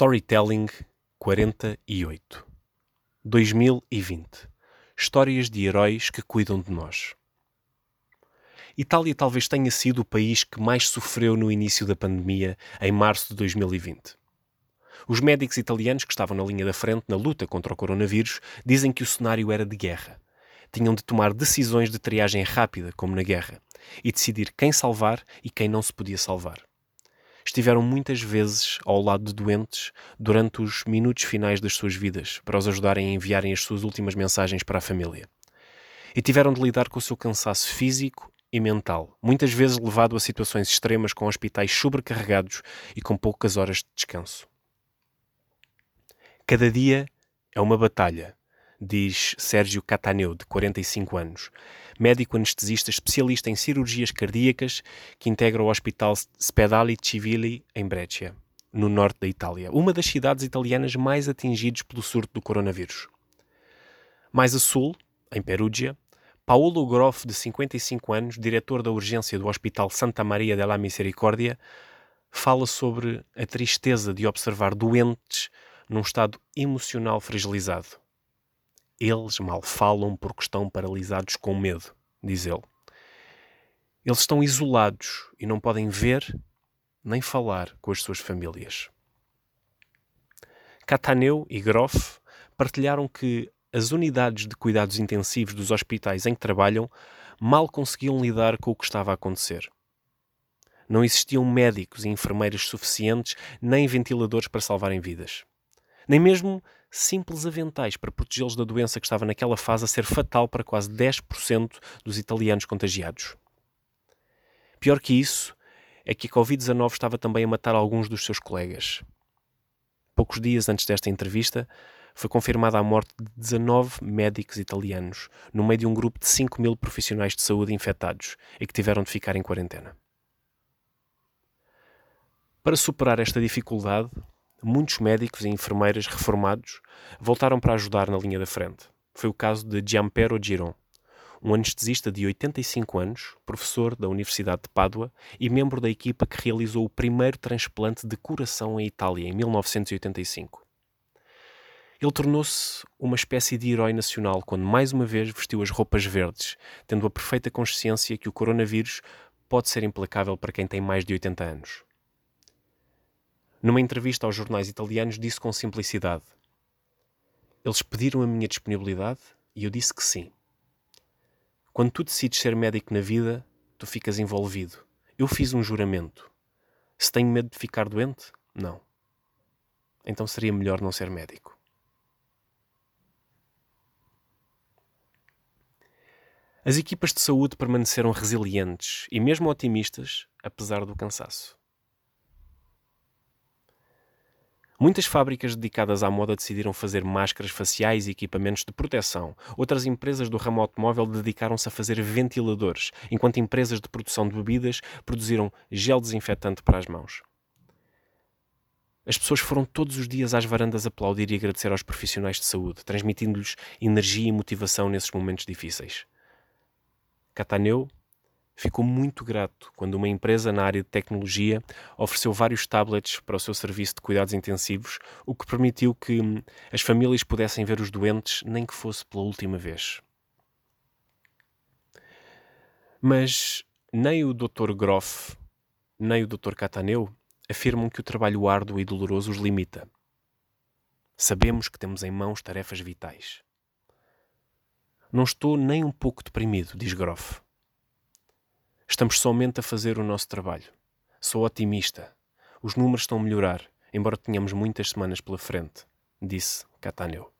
Storytelling 48 2020 Histórias de heróis que cuidam de nós. Itália talvez tenha sido o país que mais sofreu no início da pandemia, em março de 2020. Os médicos italianos que estavam na linha da frente na luta contra o coronavírus dizem que o cenário era de guerra. Tinham de tomar decisões de triagem rápida, como na guerra, e decidir quem salvar e quem não se podia salvar estiveram muitas vezes ao lado de doentes durante os minutos finais das suas vidas, para os ajudarem a enviarem as suas últimas mensagens para a família. E tiveram de lidar com o seu cansaço físico e mental, muitas vezes levado a situações extremas com hospitais sobrecarregados e com poucas horas de descanso. Cada dia é uma batalha, diz Sérgio Cataneu, de 45 anos, médico anestesista especialista em cirurgias cardíacas que integra o Hospital Spedali Civili em Brescia, no norte da Itália, uma das cidades italianas mais atingidas pelo surto do coronavírus. Mais a sul, em Perugia, Paolo Groff, de 55 anos, diretor da urgência do Hospital Santa Maria della Misericórdia, fala sobre a tristeza de observar doentes num estado emocional fragilizado eles mal falam porque estão paralisados com medo, diz ele. Eles estão isolados e não podem ver nem falar com as suas famílias. Cataneu e Groff partilharam que as unidades de cuidados intensivos dos hospitais em que trabalham mal conseguiam lidar com o que estava a acontecer. Não existiam médicos e enfermeiras suficientes nem ventiladores para salvarem vidas. Nem mesmo simples aventais para protegê-los da doença que estava naquela fase a ser fatal para quase 10% dos italianos contagiados. Pior que isso, é que a Covid-19 estava também a matar alguns dos seus colegas. Poucos dias antes desta entrevista, foi confirmada a morte de 19 médicos italianos, no meio de um grupo de 5 mil profissionais de saúde infectados e que tiveram de ficar em quarentena. Para superar esta dificuldade, muitos médicos e enfermeiras reformados voltaram para ajudar na linha da frente. Foi o caso de Giampero Giron, um anestesista de 85 anos, professor da Universidade de Pádua e membro da equipa que realizou o primeiro transplante de coração em Itália em 1985. Ele tornou-se uma espécie de herói nacional quando mais uma vez vestiu as roupas verdes, tendo a perfeita consciência que o coronavírus pode ser implacável para quem tem mais de 80 anos. Numa entrevista aos jornais italianos, disse com simplicidade: Eles pediram a minha disponibilidade e eu disse que sim. Quando tu decides ser médico na vida, tu ficas envolvido. Eu fiz um juramento. Se tenho medo de ficar doente, não. Então seria melhor não ser médico. As equipas de saúde permaneceram resilientes e mesmo otimistas, apesar do cansaço. Muitas fábricas dedicadas à moda decidiram fazer máscaras faciais e equipamentos de proteção. Outras empresas do ramo automóvel dedicaram-se a fazer ventiladores, enquanto empresas de produção de bebidas produziram gel desinfetante para as mãos. As pessoas foram todos os dias às varandas aplaudir e agradecer aos profissionais de saúde, transmitindo-lhes energia e motivação nesses momentos difíceis. Cataneu ficou muito grato quando uma empresa na área de tecnologia ofereceu vários tablets para o seu serviço de cuidados intensivos, o que permitiu que hum, as famílias pudessem ver os doentes, nem que fosse pela última vez. Mas nem o Dr. Groff, nem o Dr. Cataneu afirmam que o trabalho árduo e doloroso os limita. Sabemos que temos em mãos tarefas vitais. Não estou nem um pouco deprimido, diz Groff. Estamos somente a fazer o nosso trabalho. Sou otimista. Os números estão a melhorar, embora tenhamos muitas semanas pela frente, disse Cataneu.